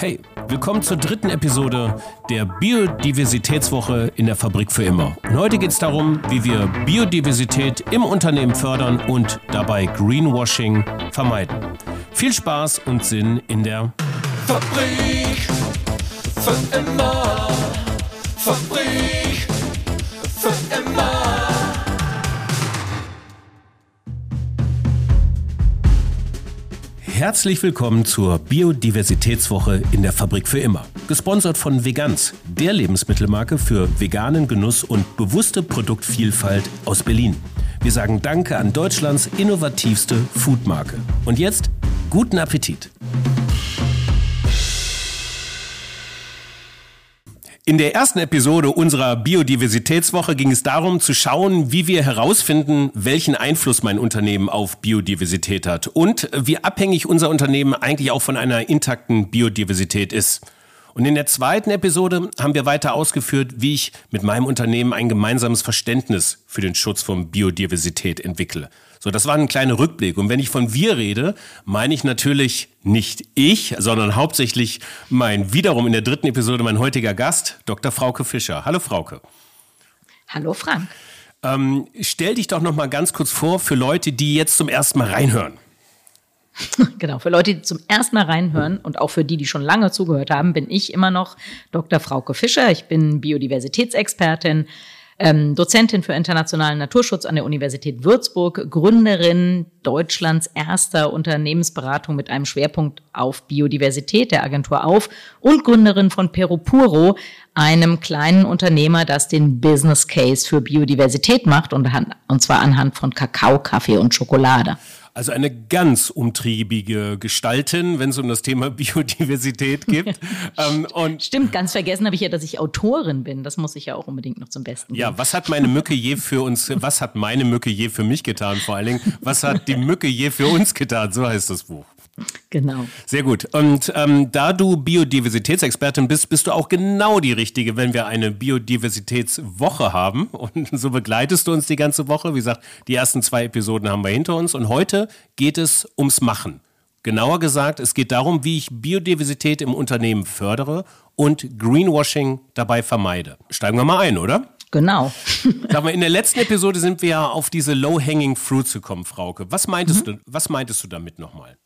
Hey, willkommen zur dritten Episode der Biodiversitätswoche in der Fabrik für immer. Und heute geht es darum, wie wir Biodiversität im Unternehmen fördern und dabei Greenwashing vermeiden. Viel Spaß und Sinn in der Fabrik für immer. Fabrik Herzlich willkommen zur Biodiversitätswoche in der Fabrik für immer. Gesponsert von Veganz, der Lebensmittelmarke für veganen Genuss und bewusste Produktvielfalt aus Berlin. Wir sagen Danke an Deutschlands innovativste Foodmarke. Und jetzt guten Appetit. In der ersten Episode unserer Biodiversitätswoche ging es darum zu schauen, wie wir herausfinden, welchen Einfluss mein Unternehmen auf Biodiversität hat und wie abhängig unser Unternehmen eigentlich auch von einer intakten Biodiversität ist. Und in der zweiten Episode haben wir weiter ausgeführt, wie ich mit meinem Unternehmen ein gemeinsames Verständnis für den Schutz von Biodiversität entwickle. So, das war ein kleiner Rückblick. Und wenn ich von wir rede, meine ich natürlich nicht ich, sondern hauptsächlich mein wiederum in der dritten Episode mein heutiger Gast, Dr. Frauke Fischer. Hallo Frauke. Hallo Frank. Ähm, stell dich doch noch mal ganz kurz vor für Leute, die jetzt zum ersten Mal reinhören. Genau, für Leute, die zum ersten Mal reinhören und auch für die, die schon lange zugehört haben, bin ich immer noch Dr. Frauke Fischer. Ich bin Biodiversitätsexpertin, ähm, Dozentin für internationalen Naturschutz an der Universität Würzburg, Gründerin Deutschlands erster Unternehmensberatung mit einem Schwerpunkt auf Biodiversität, der Agentur auf und Gründerin von Perupuro, einem kleinen Unternehmer, das den Business Case für Biodiversität macht und, und zwar anhand von Kakao, Kaffee und Schokolade. Also eine ganz umtriebige Gestaltin, wenn es um das Thema Biodiversität geht. ähm, und Stimmt, ganz vergessen habe ich ja, dass ich Autorin bin. Das muss ich ja auch unbedingt noch zum Besten geben. Ja, was hat meine Mücke je für uns, was hat meine Mücke je für mich getan vor allen Dingen? Was hat die Mücke je für uns getan? So heißt das Buch. Genau. Sehr gut. Und ähm, da du Biodiversitätsexpertin bist, bist du auch genau die Richtige, wenn wir eine Biodiversitätswoche haben. Und so begleitest du uns die ganze Woche. Wie gesagt, die ersten zwei Episoden haben wir hinter uns. Und heute geht es ums Machen. Genauer gesagt, es geht darum, wie ich Biodiversität im Unternehmen fördere und Greenwashing dabei vermeide. Steigen wir mal ein, oder? Genau. Sag mal, in der letzten Episode sind wir ja auf diese Low-Hanging Fruits gekommen, Frauke. Was meintest, mhm. du, was meintest du damit nochmal?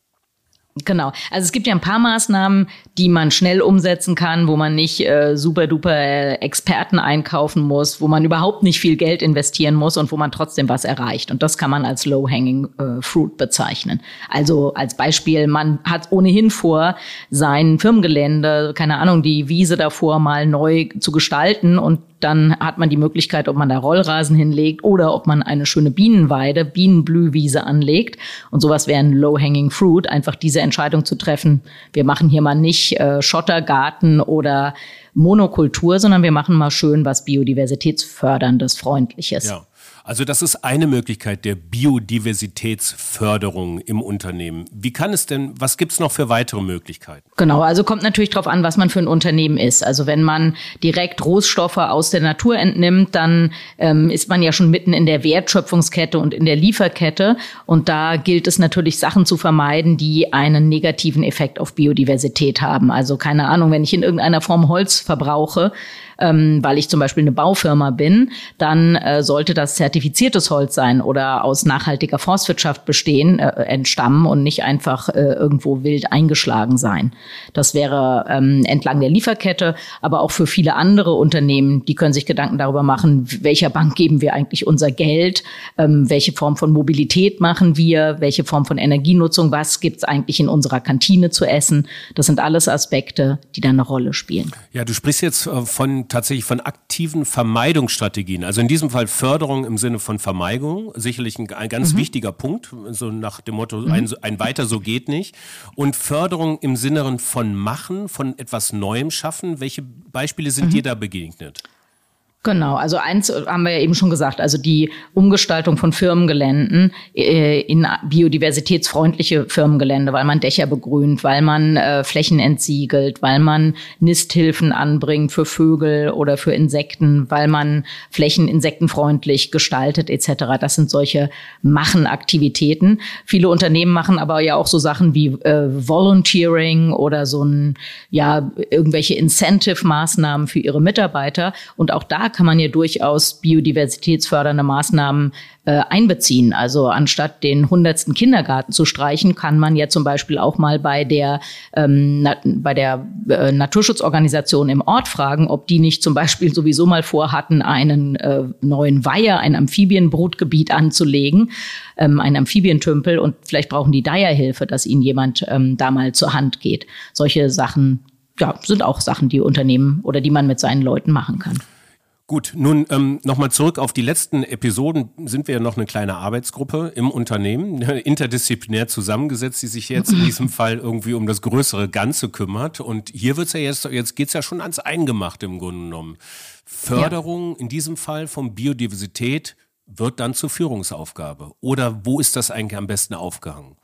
Genau. Also es gibt ja ein paar Maßnahmen, die man schnell umsetzen kann, wo man nicht äh, super duper äh, Experten einkaufen muss, wo man überhaupt nicht viel Geld investieren muss und wo man trotzdem was erreicht. Und das kann man als Low-Hanging äh, Fruit bezeichnen. Also als Beispiel, man hat ohnehin vor, sein Firmengelände, keine Ahnung, die Wiese davor mal neu zu gestalten und dann hat man die Möglichkeit, ob man da Rollrasen hinlegt oder ob man eine schöne Bienenweide, Bienenblühwiese anlegt. Und sowas wäre ein Low-Hanging Fruit, einfach diese Entscheidung zu treffen. Wir machen hier mal nicht äh, Schottergarten oder Monokultur, sondern wir machen mal schön was Biodiversitätsförderndes, Freundliches. Ja. Also das ist eine Möglichkeit der Biodiversitätsförderung im Unternehmen. Wie kann es denn, was gibt es noch für weitere Möglichkeiten? Genau, also kommt natürlich darauf an, was man für ein Unternehmen ist. Also wenn man direkt Rohstoffe aus der Natur entnimmt, dann ähm, ist man ja schon mitten in der Wertschöpfungskette und in der Lieferkette. Und da gilt es natürlich, Sachen zu vermeiden, die einen negativen Effekt auf Biodiversität haben. Also keine Ahnung, wenn ich in irgendeiner Form Holz verbrauche, ähm, weil ich zum Beispiel eine Baufirma bin, dann äh, sollte das zertifiziertes Holz sein oder aus nachhaltiger Forstwirtschaft bestehen, äh, entstammen und nicht einfach äh, irgendwo wild eingeschlagen sein. Das wäre ähm, entlang der Lieferkette, aber auch für viele andere Unternehmen, die können sich Gedanken darüber machen, welcher Bank geben wir eigentlich unser Geld, ähm, welche Form von Mobilität machen wir, welche Form von Energienutzung, was gibt's eigentlich in unserer Kantine zu essen. Das sind alles Aspekte, die da eine Rolle spielen. Ja, du sprichst jetzt äh, tatsächlich von aktiven Vermeidungsstrategien. Also in diesem Fall Förderung im Sinne von Vermeidung, sicherlich ein, ein ganz mhm. wichtiger Punkt, so nach dem Motto, mhm. ein, ein weiter so geht nicht. Und Förderung im Sinne von Machen, von etwas Neuem schaffen. Welche Beispiele sind mhm. dir da begegnet? Genau, also eins haben wir ja eben schon gesagt, also die Umgestaltung von Firmengeländen äh, in biodiversitätsfreundliche Firmengelände, weil man Dächer begrünt, weil man äh, Flächen entsiegelt, weil man Nisthilfen anbringt für Vögel oder für Insekten, weil man Flächen insektenfreundlich gestaltet etc. Das sind solche Machenaktivitäten. Viele Unternehmen machen aber ja auch so Sachen wie äh, Volunteering oder so ein ja irgendwelche Incentive-Maßnahmen für ihre Mitarbeiter und auch da kann man ja durchaus biodiversitätsfördernde Maßnahmen äh, einbeziehen. Also anstatt den hundertsten Kindergarten zu streichen, kann man ja zum Beispiel auch mal bei der, ähm, na, bei der äh, Naturschutzorganisation im Ort fragen, ob die nicht zum Beispiel sowieso mal vorhatten, einen äh, neuen Weiher, ein Amphibienbrutgebiet anzulegen, ähm, ein Amphibientümpel und vielleicht brauchen die da ja Hilfe, dass ihnen jemand ähm, da mal zur Hand geht. Solche Sachen ja, sind auch Sachen, die Unternehmen oder die man mit seinen Leuten machen kann. Gut, nun ähm, nochmal zurück auf die letzten Episoden. Sind wir ja noch eine kleine Arbeitsgruppe im Unternehmen, interdisziplinär zusammengesetzt, die sich jetzt in diesem Fall irgendwie um das größere Ganze kümmert. Und hier wird's ja jetzt, jetzt geht's ja schon ans Eingemachte im Grunde genommen. Förderung ja. in diesem Fall von Biodiversität wird dann zur Führungsaufgabe. Oder wo ist das eigentlich am besten aufgehangen?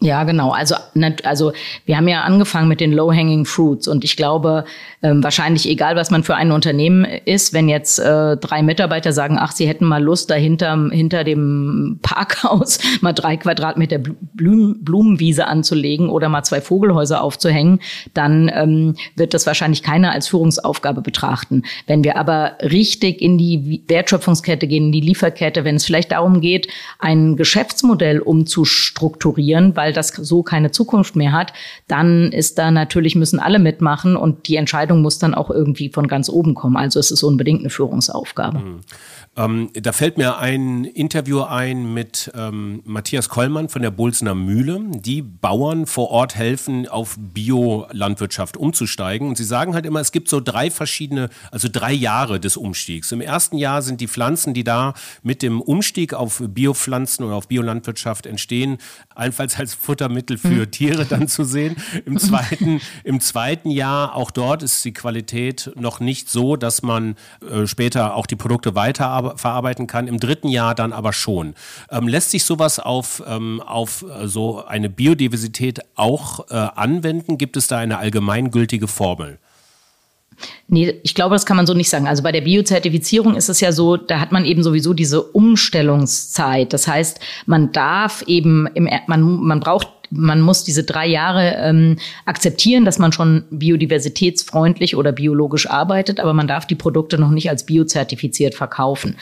Ja, genau. Also, also wir haben ja angefangen mit den Low-Hanging Fruits und ich glaube, ähm, wahrscheinlich egal, was man für ein Unternehmen ist, wenn jetzt äh, drei Mitarbeiter sagen, ach, sie hätten mal Lust, dahinter hinter dem Parkhaus mal drei Quadratmeter Blum, Blumenwiese anzulegen oder mal zwei Vogelhäuser aufzuhängen, dann ähm, wird das wahrscheinlich keiner als Führungsaufgabe betrachten. Wenn wir aber richtig in die Wertschöpfungskette gehen, in die Lieferkette, wenn es vielleicht darum geht, ein Geschäftsmodell umzustrukturieren, weil das so keine Zukunft mehr hat, dann ist da natürlich, müssen alle mitmachen und die Entscheidung muss dann auch irgendwie von ganz oben kommen. Also es ist unbedingt eine Führungsaufgabe. Mhm. Ähm, da fällt mir ein Interview ein mit ähm, Matthias Kollmann von der Bolsener Mühle, die Bauern vor Ort helfen, auf Biolandwirtschaft umzusteigen. Und sie sagen halt immer, es gibt so drei verschiedene, also drei Jahre des Umstiegs. Im ersten Jahr sind die Pflanzen, die da mit dem Umstieg auf Biopflanzen oder auf Biolandwirtschaft entstehen, allenfalls als Futtermittel für hm. Tiere dann zu sehen. Im zweiten, im zweiten Jahr, auch dort ist die Qualität noch nicht so, dass man äh, später auch die Produkte weiterarbeitet verarbeiten kann, im dritten Jahr dann aber schon. Ähm, lässt sich sowas auf, ähm, auf äh, so eine Biodiversität auch äh, anwenden? Gibt es da eine allgemeingültige Formel? Nee, ich glaube, das kann man so nicht sagen. Also bei der Biozertifizierung ist es ja so, da hat man eben sowieso diese Umstellungszeit. Das heißt, man darf eben, im, man, man braucht man muss diese drei Jahre ähm, akzeptieren, dass man schon biodiversitätsfreundlich oder biologisch arbeitet, aber man darf die Produkte noch nicht als biozertifiziert verkaufen.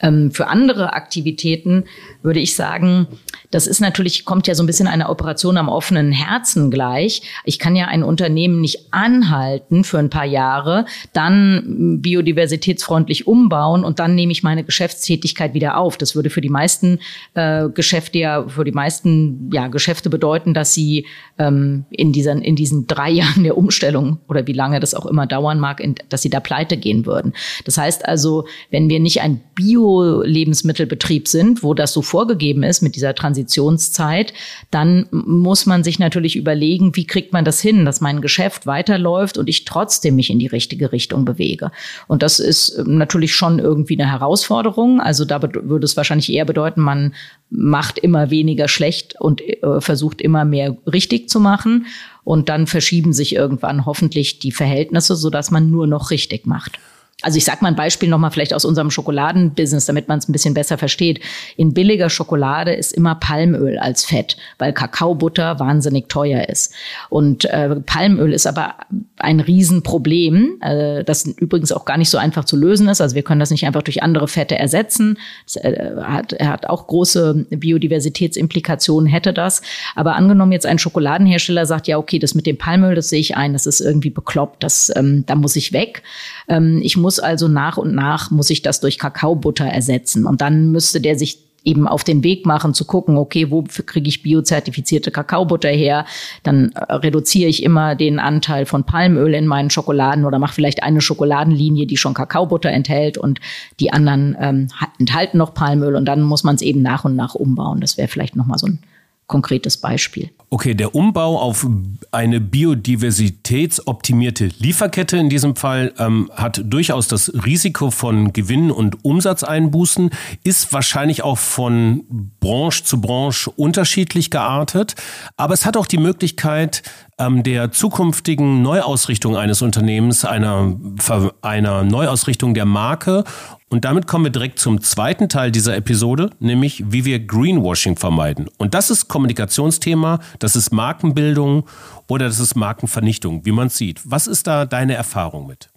Ähm, für andere Aktivitäten würde ich sagen, das ist natürlich, kommt ja so ein bisschen eine Operation am offenen Herzen gleich. Ich kann ja ein Unternehmen nicht anhalten für ein paar Jahre, dann biodiversitätsfreundlich umbauen und dann nehme ich meine Geschäftstätigkeit wieder auf. Das würde für die meisten äh, Geschäfte ja, für die meisten ja, Geschäfte bedeuten, bedeuten, dass sie ähm, in, diesen, in diesen drei Jahren der Umstellung oder wie lange das auch immer dauern mag, in, dass sie da pleite gehen würden. Das heißt also, wenn wir nicht ein Bio-Lebensmittelbetrieb sind, wo das so vorgegeben ist mit dieser Transitionszeit, dann muss man sich natürlich überlegen, wie kriegt man das hin, dass mein Geschäft weiterläuft und ich trotzdem mich in die richtige Richtung bewege. Und das ist ähm, natürlich schon irgendwie eine Herausforderung. Also da würde es wahrscheinlich eher bedeuten, man macht immer weniger schlecht und äh, versucht immer mehr richtig zu machen. Und dann verschieben sich irgendwann hoffentlich die Verhältnisse, sodass man nur noch richtig macht. Also ich sag mal ein Beispiel nochmal vielleicht aus unserem Schokoladenbusiness, damit man es ein bisschen besser versteht. In billiger Schokolade ist immer Palmöl als Fett, weil Kakaobutter wahnsinnig teuer ist. Und äh, Palmöl ist aber ein Riesenproblem, äh, das übrigens auch gar nicht so einfach zu lösen ist. Also wir können das nicht einfach durch andere Fette ersetzen. Das, äh, hat, er hat auch große Biodiversitätsimplikationen, hätte das. Aber angenommen jetzt ein Schokoladenhersteller sagt, ja okay, das mit dem Palmöl, das sehe ich ein, das ist irgendwie bekloppt, das, ähm, da muss ich weg. Ähm, ich muss also nach und nach, muss ich das durch Kakaobutter ersetzen. Und dann müsste der sich eben auf den Weg machen, zu gucken, okay, wo kriege ich biozertifizierte Kakaobutter her? Dann äh, reduziere ich immer den Anteil von Palmöl in meinen Schokoladen oder mache vielleicht eine Schokoladenlinie, die schon Kakaobutter enthält und die anderen ähm, enthalten noch Palmöl und dann muss man es eben nach und nach umbauen. Das wäre vielleicht nochmal so ein konkretes Beispiel. Okay, der Umbau auf eine biodiversitätsoptimierte Lieferkette in diesem Fall ähm, hat durchaus das Risiko von Gewinn- und Umsatzeinbußen, ist wahrscheinlich auch von Branche zu Branche unterschiedlich geartet, aber es hat auch die Möglichkeit, ähm, der zukünftigen Neuausrichtung eines Unternehmens, einer, einer Neuausrichtung der Marke und damit kommen wir direkt zum zweiten Teil dieser Episode, nämlich wie wir Greenwashing vermeiden. Und das ist Kommunikationsthema, das ist Markenbildung oder das ist Markenvernichtung, wie man sieht. Was ist da deine Erfahrung mit?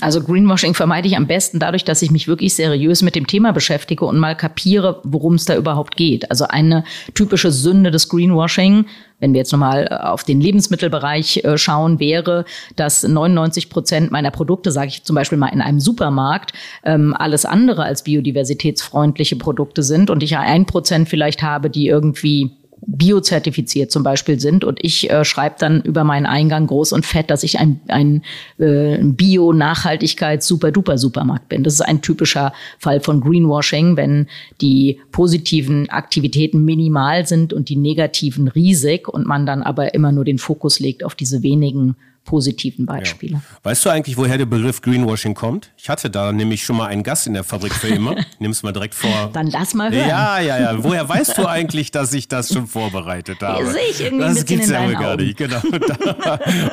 Also Greenwashing vermeide ich am besten dadurch, dass ich mich wirklich seriös mit dem Thema beschäftige und mal kapiere, worum es da überhaupt geht. Also eine typische Sünde des Greenwashing, wenn wir jetzt nochmal äh, auf den Lebensmittelbereich äh, schauen, wäre, dass 99 Prozent meiner Produkte, sage ich zum Beispiel mal in einem Supermarkt, ähm, alles andere als biodiversitätsfreundliche Produkte sind und ich ein Prozent vielleicht habe, die irgendwie biozertifiziert zum Beispiel sind und ich äh, schreibe dann über meinen Eingang groß und fett, dass ich ein, ein äh, Bio-Nachhaltigkeits-Super-Duper-Supermarkt bin. Das ist ein typischer Fall von Greenwashing, wenn die positiven Aktivitäten minimal sind und die negativen riesig und man dann aber immer nur den Fokus legt auf diese wenigen positiven Beispiele. Ja. Weißt du eigentlich, woher der Begriff Greenwashing kommt? Ich hatte da nämlich schon mal einen Gast in der Fabrik für immer. Nimm es mal direkt vor. Dann lass mal hören. Ja, ja, ja. Woher weißt du eigentlich, dass ich das schon vorbereitet habe? Ja, sehe ich irgendwie das gibt's ja wohl gar nicht. Genau.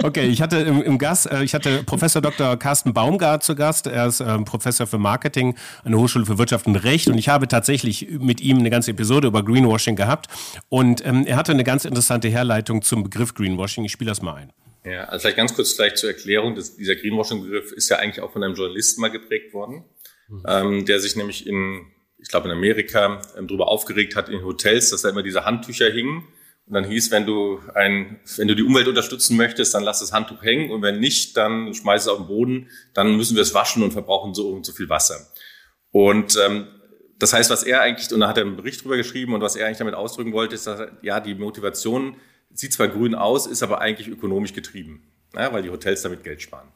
okay, ich hatte im, im Gast, äh, ich hatte Professor Dr. Carsten Baumgart zu Gast. Er ist ähm, Professor für Marketing an der Hochschule für Wirtschaft und Recht und ich habe tatsächlich mit ihm eine ganze Episode über Greenwashing gehabt und ähm, er hatte eine ganz interessante Herleitung zum Begriff Greenwashing. Ich spiele das mal ein. Ja, also vielleicht ganz kurz gleich zur Erklärung. dass dieser Greenwashing-Begriff ist ja eigentlich auch von einem Journalisten mal geprägt worden, mhm. ähm, der sich nämlich in, ich glaube in Amerika, ähm, darüber aufgeregt hat in Hotels, dass da immer diese Handtücher hingen. Und dann hieß, wenn du ein, wenn du die Umwelt unterstützen möchtest, dann lass das Handtuch hängen und wenn nicht, dann schmeiß es auf den Boden, dann müssen wir es waschen und verbrauchen so und so viel Wasser. Und ähm, das heißt, was er eigentlich, und da hat er einen Bericht drüber geschrieben und was er eigentlich damit ausdrücken wollte, ist, dass ja die Motivation sieht zwar grün aus, ist aber eigentlich ökonomisch getrieben, ja, weil die Hotels damit Geld sparen.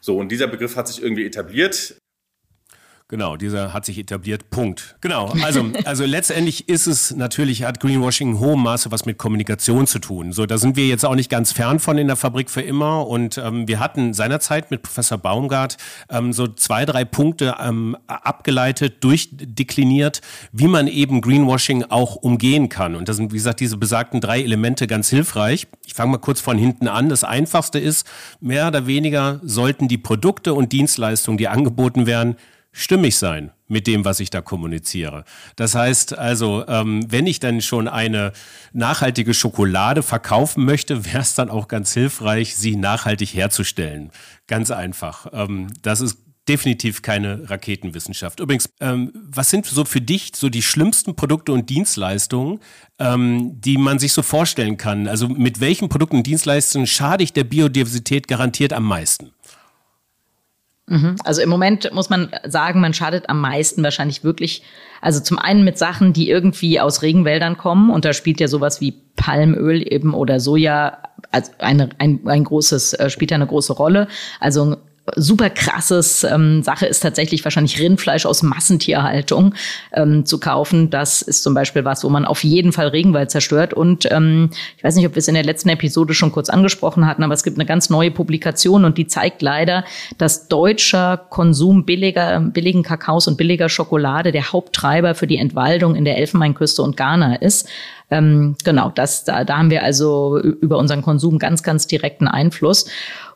So, und dieser Begriff hat sich irgendwie etabliert. Genau, dieser hat sich etabliert. Punkt. Genau. Also, also letztendlich ist es natürlich, hat Greenwashing in hohem Maße was mit Kommunikation zu tun. So, da sind wir jetzt auch nicht ganz fern von in der Fabrik für immer. Und ähm, wir hatten seinerzeit mit Professor Baumgart ähm, so zwei, drei Punkte ähm, abgeleitet, durchdekliniert, wie man eben Greenwashing auch umgehen kann. Und da sind, wie gesagt, diese besagten drei Elemente ganz hilfreich. Ich fange mal kurz von hinten an. Das einfachste ist, mehr oder weniger sollten die Produkte und Dienstleistungen, die angeboten werden, stimmig sein mit dem, was ich da kommuniziere. Das heißt also, ähm, wenn ich dann schon eine nachhaltige Schokolade verkaufen möchte, wäre es dann auch ganz hilfreich, sie nachhaltig herzustellen. Ganz einfach. Ähm, das ist definitiv keine Raketenwissenschaft. Übrigens, ähm, was sind so für dich so die schlimmsten Produkte und Dienstleistungen, ähm, die man sich so vorstellen kann? Also mit welchen Produkten und Dienstleistungen schade ich der Biodiversität garantiert am meisten? Mhm. Also im Moment muss man sagen, man schadet am meisten wahrscheinlich wirklich, also zum einen mit Sachen, die irgendwie aus Regenwäldern kommen und da spielt ja sowas wie Palmöl eben oder Soja also eine, ein, ein großes, äh, spielt ja eine große Rolle. Also super krasses ähm, Sache ist tatsächlich wahrscheinlich Rindfleisch aus Massentierhaltung ähm, zu kaufen. Das ist zum Beispiel was, wo man auf jeden Fall Regenwald zerstört. Und ähm, ich weiß nicht, ob wir es in der letzten Episode schon kurz angesprochen hatten, aber es gibt eine ganz neue Publikation und die zeigt leider, dass deutscher Konsum billiger, billigen Kakaos und billiger Schokolade der Haupttreiber für die Entwaldung in der Elfenbeinküste und Ghana ist. Ähm, genau, das, da, da haben wir also über unseren Konsum ganz, ganz direkten Einfluss.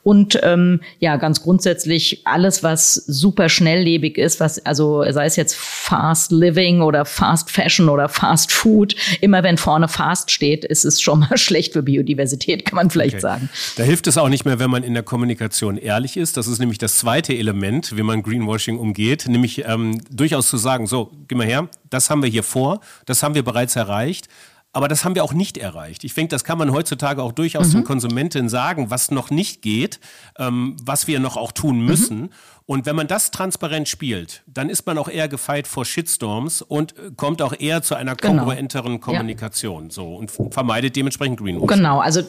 Und ähm, ja, ganz grundsätzlich alles, was super schnelllebig ist, was also sei es jetzt Fast Living oder Fast Fashion oder Fast Food, immer wenn vorne Fast steht, ist es schon mal schlecht für Biodiversität, kann man vielleicht okay. sagen. Da hilft es auch nicht mehr, wenn man in der Kommunikation ehrlich ist. Das ist nämlich das zweite Element, wie man Greenwashing umgeht, nämlich ähm, durchaus zu sagen, so, geh mal her, das haben wir hier vor, das haben wir bereits erreicht. Aber das haben wir auch nicht erreicht. Ich denke, das kann man heutzutage auch durchaus mhm. zum Konsumenten sagen, was noch nicht geht, ähm, was wir noch auch tun mhm. müssen. Mhm. Und wenn man das transparent spielt, dann ist man auch eher gefeit vor Shitstorms und äh, kommt auch eher zu einer genau. kongruenteren Kommunikation ja. so und vermeidet dementsprechend Greenwashing. Genau, also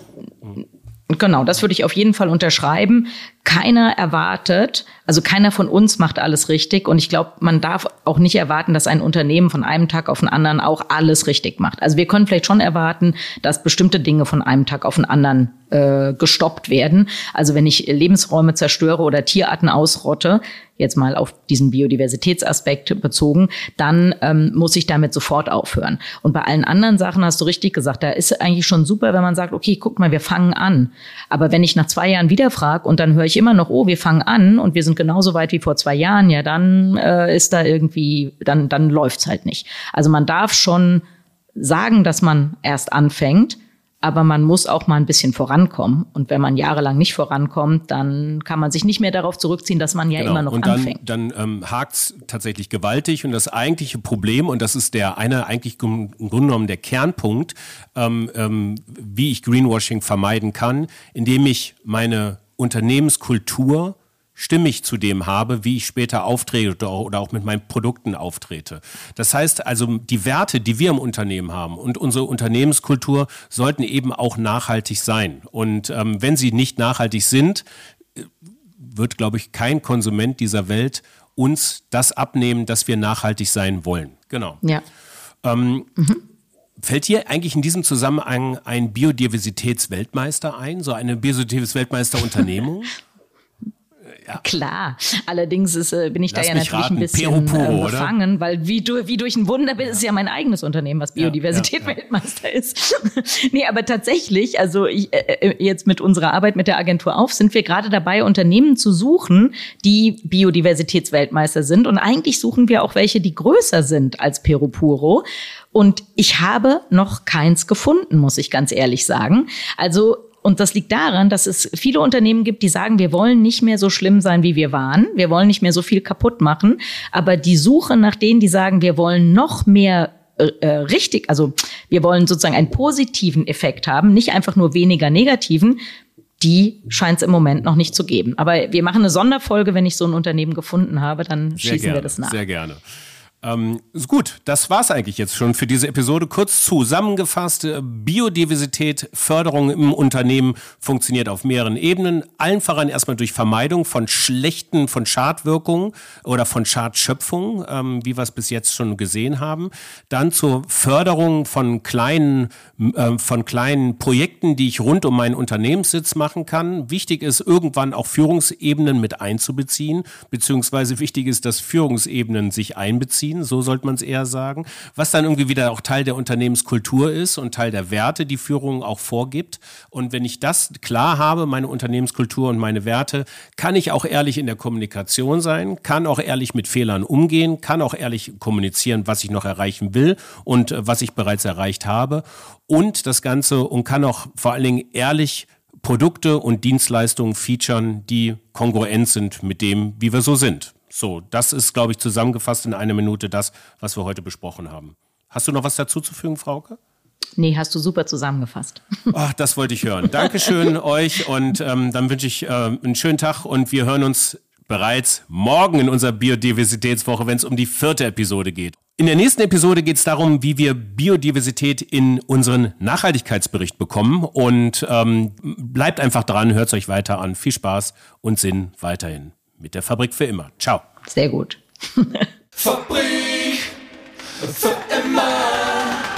Genau, das würde ich auf jeden Fall unterschreiben. Keiner erwartet, also keiner von uns macht alles richtig. Und ich glaube, man darf auch nicht erwarten, dass ein Unternehmen von einem Tag auf den anderen auch alles richtig macht. Also wir können vielleicht schon erwarten, dass bestimmte Dinge von einem Tag auf den anderen äh, gestoppt werden. Also wenn ich Lebensräume zerstöre oder Tierarten ausrotte, jetzt mal auf diesen Biodiversitätsaspekt bezogen, dann ähm, muss ich damit sofort aufhören. Und bei allen anderen Sachen hast du richtig gesagt, da ist eigentlich schon super, wenn man sagt, okay, guck mal, wir fangen an. Aber wenn ich nach zwei Jahren wieder frage und dann höre ich immer noch, oh, wir fangen an und wir sind genauso weit wie vor zwei Jahren, ja, dann äh, ist da irgendwie, dann, dann läuft's halt nicht. Also man darf schon sagen, dass man erst anfängt, aber man muss auch mal ein bisschen vorankommen. Und wenn man jahrelang nicht vorankommt, dann kann man sich nicht mehr darauf zurückziehen, dass man ja genau. immer noch und dann, anfängt. Dann ähm, hakt tatsächlich gewaltig und das eigentliche Problem, und das ist der eine eigentlich im Grunde genommen der Kernpunkt, ähm, ähm, wie ich Greenwashing vermeiden kann, indem ich meine Unternehmenskultur stimmig zu dem habe, wie ich später auftrete oder auch mit meinen Produkten auftrete. Das heißt also, die Werte, die wir im Unternehmen haben und unsere Unternehmenskultur sollten eben auch nachhaltig sein. Und ähm, wenn sie nicht nachhaltig sind, äh, wird, glaube ich, kein Konsument dieser Welt uns das abnehmen, dass wir nachhaltig sein wollen. Genau. Ja. Ähm, mhm. Fällt dir eigentlich in diesem Zusammenhang ein Biodiversitätsweltmeister ein, so eine Biodiversitätsweltmeisterunternehmung? Ja. Klar. Allerdings ist, äh, bin ich Lass da ja natürlich raten. ein bisschen Puro, äh, befangen, weil wie, du, wie durch ein Wunder ist es ja mein eigenes Unternehmen, was Biodiversität ja, ist. nee, aber tatsächlich, also ich, äh, äh, jetzt mit unserer Arbeit mit der Agentur auf, sind wir gerade dabei, Unternehmen zu suchen, die Biodiversitätsweltmeister sind. Und eigentlich suchen wir auch welche, die größer sind als Peru Puro. Und ich habe noch keins gefunden, muss ich ganz ehrlich sagen. Also und das liegt daran, dass es viele Unternehmen gibt, die sagen, wir wollen nicht mehr so schlimm sein, wie wir waren. Wir wollen nicht mehr so viel kaputt machen. Aber die Suche nach denen, die sagen, wir wollen noch mehr äh, äh richtig, also wir wollen sozusagen einen positiven Effekt haben, nicht einfach nur weniger negativen, die scheint es im Moment noch nicht zu geben. Aber wir machen eine Sonderfolge, wenn ich so ein Unternehmen gefunden habe, dann sehr schießen gerne, wir das nach. Sehr gerne. Ähm, gut, das war's eigentlich jetzt schon für diese Episode. Kurz zusammengefasst, äh, Biodiversität, Förderung im Unternehmen funktioniert auf mehreren Ebenen. Allen voran erstmal durch Vermeidung von schlechten, von Schadwirkungen oder von Schadschöpfungen, ähm, wie wir es bis jetzt schon gesehen haben. Dann zur Förderung von kleinen, äh, von kleinen Projekten, die ich rund um meinen Unternehmenssitz machen kann. Wichtig ist, irgendwann auch Führungsebenen mit einzubeziehen, beziehungsweise wichtig ist, dass Führungsebenen sich einbeziehen ziehen, so sollte man es eher sagen, was dann irgendwie wieder auch Teil der Unternehmenskultur ist und Teil der Werte, die Führung auch vorgibt. Und wenn ich das klar habe, meine Unternehmenskultur und meine Werte, kann ich auch ehrlich in der Kommunikation sein, kann auch ehrlich mit Fehlern umgehen, kann auch ehrlich kommunizieren, was ich noch erreichen will und äh, was ich bereits erreicht habe und das Ganze und kann auch vor allen Dingen ehrlich Produkte und Dienstleistungen featuren, die kongruent sind mit dem, wie wir so sind. So, das ist, glaube ich, zusammengefasst in einer Minute das, was wir heute besprochen haben. Hast du noch was dazu zu fügen, Frauke? Nee, hast du super zusammengefasst. Ach, das wollte ich hören. Dankeschön euch und ähm, dann wünsche ich äh, einen schönen Tag und wir hören uns bereits morgen in unserer Biodiversitätswoche, wenn es um die vierte Episode geht. In der nächsten Episode geht es darum, wie wir Biodiversität in unseren Nachhaltigkeitsbericht bekommen. Und ähm, bleibt einfach dran, hört es euch weiter an. Viel Spaß und Sinn weiterhin mit der Fabrik für immer. Ciao. Sehr gut. Fabrik für immer.